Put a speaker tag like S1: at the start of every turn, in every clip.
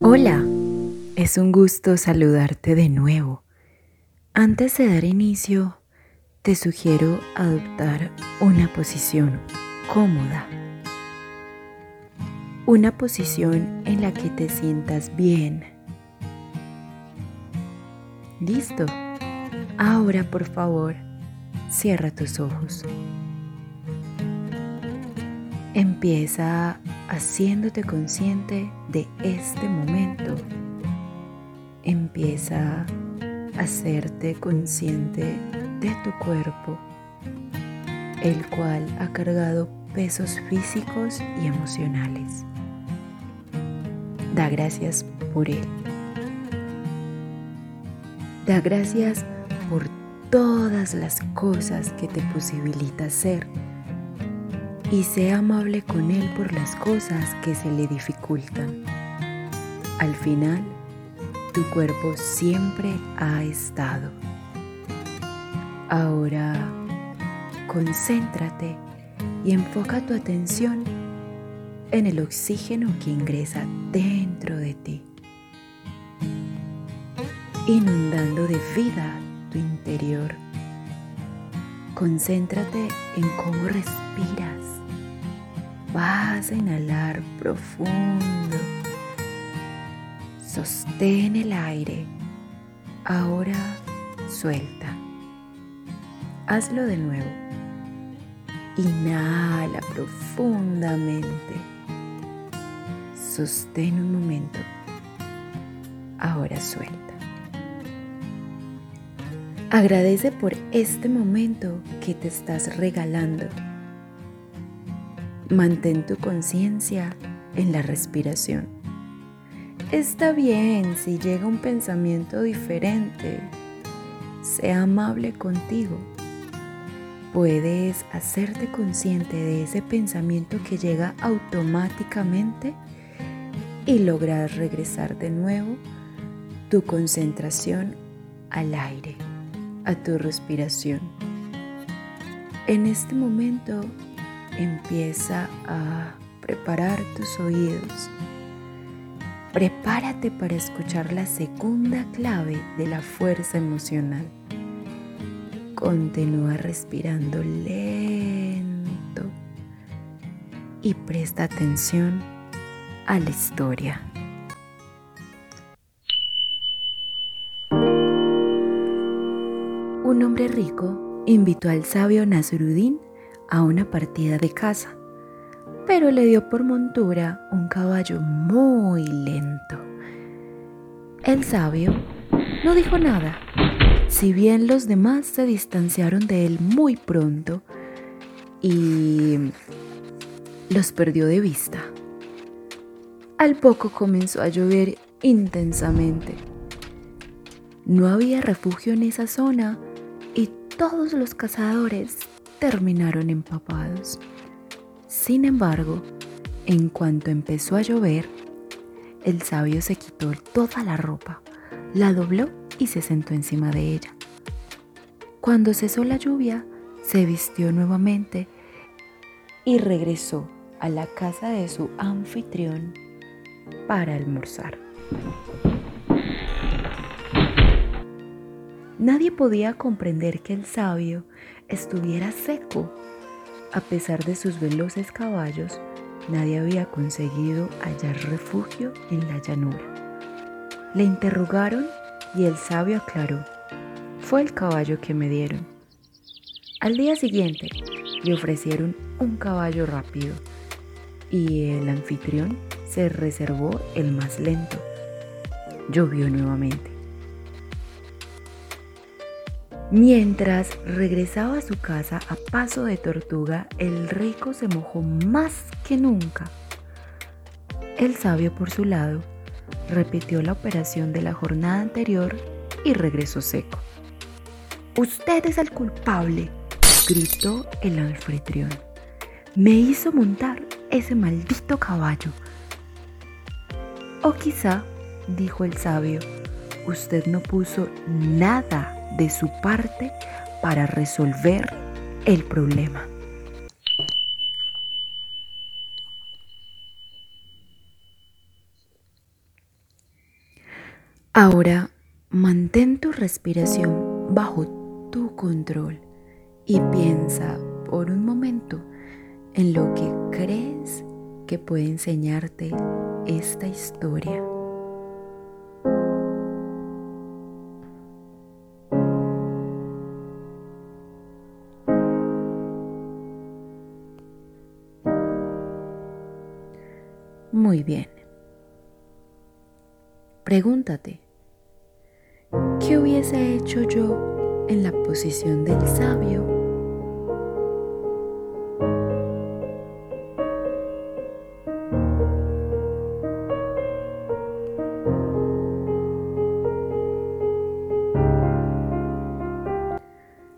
S1: Hola, es un gusto saludarte de nuevo. Antes de dar inicio, te sugiero adoptar una posición cómoda. Una posición en la que te sientas bien. Listo. Ahora, por favor, cierra tus ojos. Empieza haciéndote consciente de este momento. Empieza a hacerte consciente de tu cuerpo, el cual ha cargado pesos físicos y emocionales. Da gracias por él. Da gracias por todas las cosas que te posibilita ser y sea amable con Él por las cosas que se le dificultan. Al final, tu cuerpo siempre ha estado. Ahora, concéntrate y enfoca tu atención en el oxígeno que ingresa dentro de ti, inundando de vida tu interior. Concéntrate en cómo respiras Vas a inhalar profundo. Sostén el aire. Ahora suelta. Hazlo de nuevo. Inhala profundamente. Sostén un momento. Ahora suelta. Agradece por este momento que te estás regalando Mantén tu conciencia en la respiración. Está bien si llega un pensamiento diferente. Sea amable contigo. Puedes hacerte consciente de ese pensamiento que llega automáticamente y lograr regresar de nuevo tu concentración al aire, a tu respiración. En este momento empieza a preparar tus oídos. Prepárate para escuchar la segunda clave de la fuerza emocional. Continúa respirando lento y presta atención a la historia. Un hombre rico invitó al sabio Nasruddin a una partida de caza, pero le dio por montura un caballo muy lento. El sabio no dijo nada, si bien los demás se distanciaron de él muy pronto y los perdió de vista. Al poco comenzó a llover intensamente. No había refugio en esa zona y todos los cazadores terminaron empapados. Sin embargo, en cuanto empezó a llover, el sabio se quitó toda la ropa, la dobló y se sentó encima de ella. Cuando cesó la lluvia, se vistió nuevamente y regresó a la casa de su anfitrión para almorzar. Nadie podía comprender que el sabio estuviera seco. A pesar de sus veloces caballos, nadie había conseguido hallar refugio en la llanura. Le interrogaron y el sabio aclaró, fue el caballo que me dieron. Al día siguiente le ofrecieron un caballo rápido y el anfitrión se reservó el más lento. Llovió nuevamente. Mientras regresaba a su casa a paso de tortuga, el rico se mojó más que nunca. El sabio, por su lado, repitió la operación de la jornada anterior y regresó seco. Usted es el culpable, gritó el anfitrión. Me hizo montar ese maldito caballo. O quizá, dijo el sabio, usted no puso nada de su parte para resolver el problema. Ahora mantén tu respiración bajo tu control y piensa por un momento en lo que crees que puede enseñarte esta historia. Muy bien. Pregúntate, ¿qué hubiese hecho yo en la posición del sabio?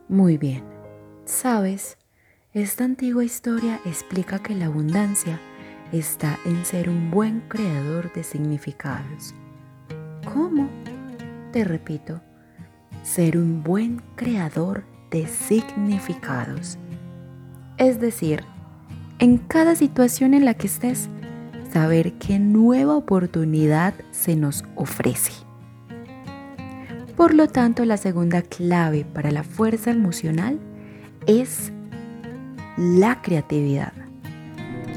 S1: Muy bien, sabes, esta antigua historia explica que la abundancia está en ser un buen creador de significados. ¿Cómo? Te repito, ser un buen creador de significados. Es decir, en cada situación en la que estés, saber qué nueva oportunidad se nos ofrece. Por lo tanto, la segunda clave para la fuerza emocional es la creatividad.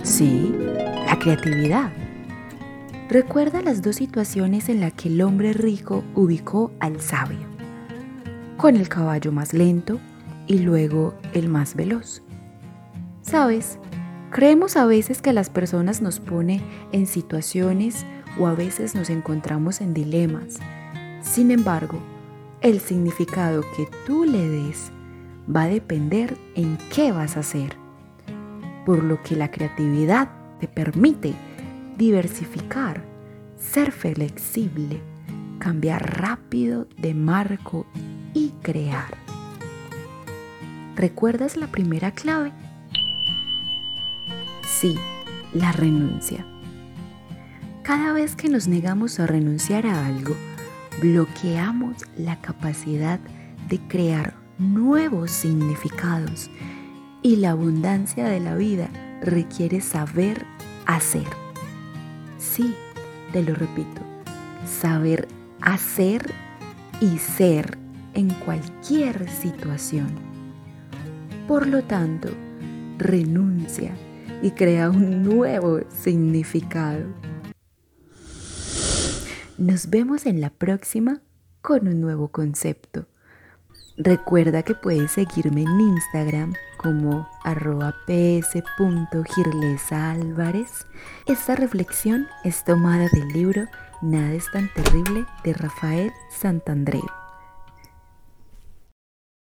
S1: Sí, la creatividad. Recuerda las dos situaciones en las que el hombre rico ubicó al sabio, con el caballo más lento y luego el más veloz. ¿Sabes? Creemos a veces que las personas nos pone en situaciones o a veces nos encontramos en dilemas. Sin embargo, el significado que tú le des va a depender en qué vas a hacer por lo que la creatividad te permite diversificar, ser flexible, cambiar rápido de marco y crear. ¿Recuerdas la primera clave? Sí, la renuncia. Cada vez que nos negamos a renunciar a algo, bloqueamos la capacidad de crear nuevos significados y la abundancia de la vida requiere saber hacer. Sí, te lo repito, saber hacer y ser en cualquier situación. Por lo tanto, renuncia y crea un nuevo significado. Nos vemos en la próxima con un nuevo concepto. Recuerda que puedes seguirme en Instagram como arroba. Esta reflexión es tomada del libro Nada es tan terrible de Rafael Santandreu.